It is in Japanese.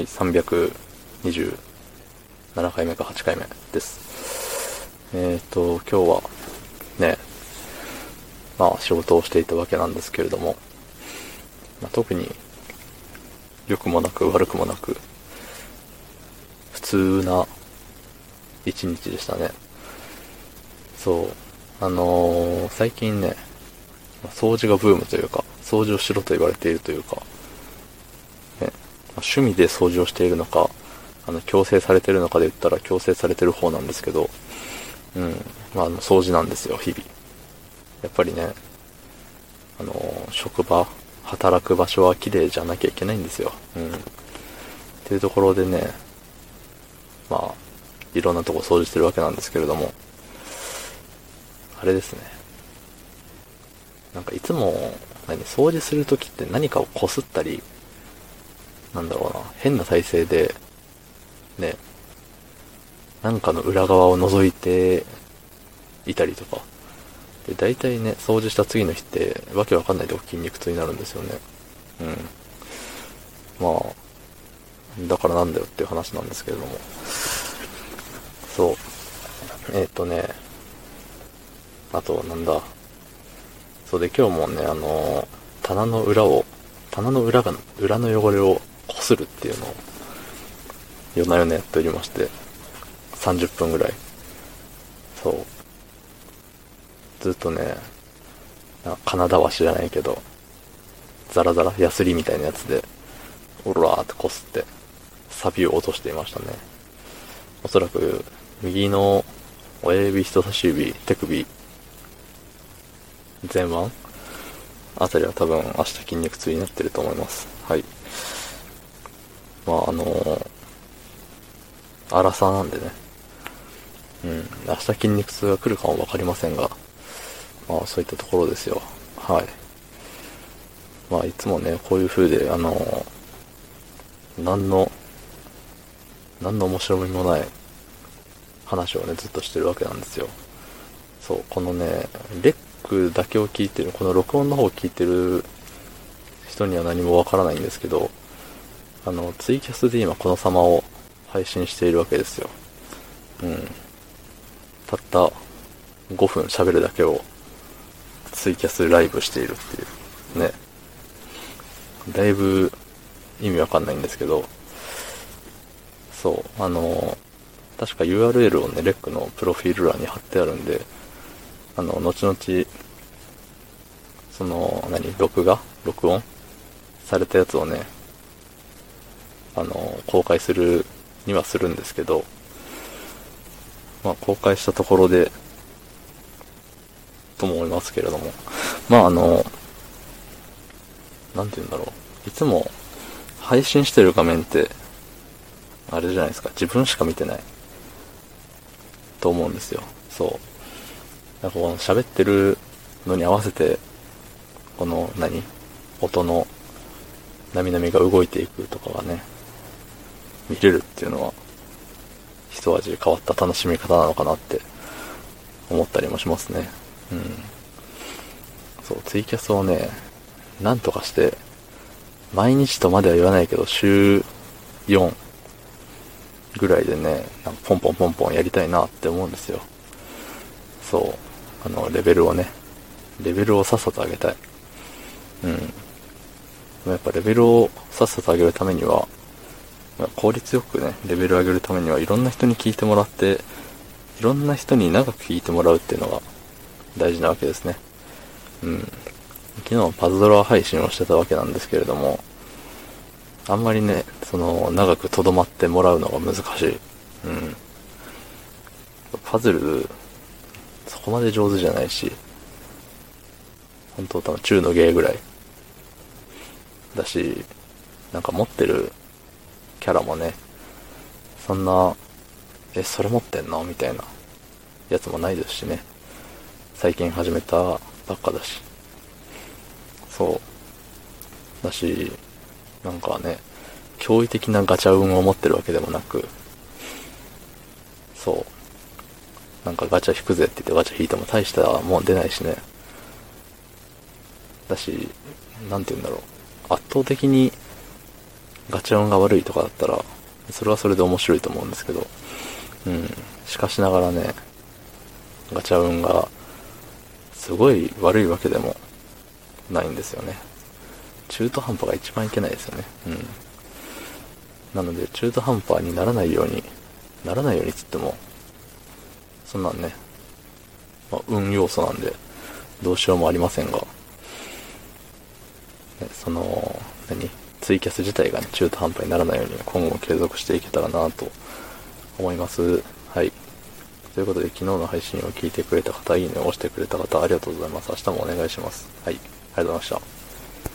はい、327回目か8回目です。えっ、と、今日は、ね、まあ仕事をしていたわけなんですけれども、まあ、特に良くもなく悪くもなく、普通な一日でしたね。そう。あのー最近ね、掃除がブームというか、掃除をしろと言われているというか、趣味で掃除をしているのか、あの、強制されてるのかで言ったら強制されてる方なんですけど、うん、まあ、あの掃除なんですよ、日々。やっぱりね、あの職場、働く場所は綺麗じゃなきゃいけないんですよ。うん。っていうところでね、まあ、いろんなとこ掃除してるわけなんですけれども、あれですね。なんかいつも、何、掃除するときって何かをこすったり、なんだろうな、変な体勢で、ね、なんかの裏側を覗いていたりとか。で、大体ね、掃除した次の日って、わけわかんないで筋肉痛になるんですよね。うん。まあ、だからなんだよっていう話なんですけれども。そう。えっ、とね、あと、なんだ。そうで、今日もね、あの棚の裏を、棚の裏が、裏の汚れをするっていうのを、夜な夜なやっておりまして、30分ぐらい。そう。ずっとね、なんか金だわしじゃないけど、ザラザラ、ヤスリみたいなやつで、オラーってこすって、サビを落としていましたね。おそらく、右の親指、人差し指、手首、前腕あたりは多分明日筋肉痛になってると思います。はい。まああのー、荒さなんでね。うん。明日筋肉痛が来るかもわかりませんが、まあそういったところですよ。はい。まあいつもね、こういう風で、あのー、何の、何の面白みもない話をね、ずっとしてるわけなんですよ。そう、このね、レックだけを聞いてる、この録音の方を聞いてる人には何もわからないんですけど、あの、ツイキャスで今この様を配信しているわけですよ。うん。たった5分喋るだけをツイキャスライブしているっていう。ね。だいぶ意味わかんないんですけど、そう、あの、確か URL をね、レックのプロフィール欄に貼ってあるんで、あの、後々、その、何、録画？録音？されたやつをね、あの、公開するにはするんですけど、まあ、公開したところで、とも思いますけれども、まあ、あの、なんて言うんだろう。いつも、配信してる画面って、あれじゃないですか、自分しか見てない。と思うんですよ。そう。なんかこの喋ってるのに合わせて、この何？音の、なみなみが動いていくとかがね、見れるっていうのは、一味変わった楽しみ方なのかなって思ったりもしますね。うん。そう、ツイキャスをね、なんとかして、毎日とまでは言わないけど、週4ぐらいでね、なんかポンポンポンポンやりたいなって思うんですよ。そう。あの、レベルをね、レベルをさっさと上げたい。うん。やっぱレベルをさっさと上げるためには、効率よくね、レベル上げるためにはいろんな人に聞いてもらって、いろんな人に長く聞いてもらうっていうのが大事なわけですね。うん。昨日パズドラ配信をしてたわけなんですけれども、あんまりね、その、長く留まってもらうのが難しい。うん。パズル、そこまで上手じゃないし、本当多分中の芸ぐらい。だし、なんか持ってるキャラもね、そんな、え、それ持ってんの？みたいなやつもないですしね。最近始めたばっかだし。そう。だし、なんかね、驚異的なガチャ運を持ってるわけでもなく、そう。なんかガチャ引くぜって言ってガチャ引いても大したもん出ないしね。だし、なんて言うんだろう。圧倒的にガチャ運が悪いとかだったら、それはそれで面白いと思うんですけど、うん。しかしながらね、ガチャ運が、すごい悪いわけでもないんですよね。中途半端が一番いけないですよね。うん。なので、中途半端にならないように、ならないようにつっても、そんなんね、まあ、運要素なんで、どうしようもありませんが、ね、その、何？ツイキャス自体がね、中途半端にならないように今後も継続していけたらなと思います。はい。ということで、昨日の配信を聞いてくれた方、いいねを押してくれた方、ありがとうございます。明日もお願いします。はい。ありがとうございました。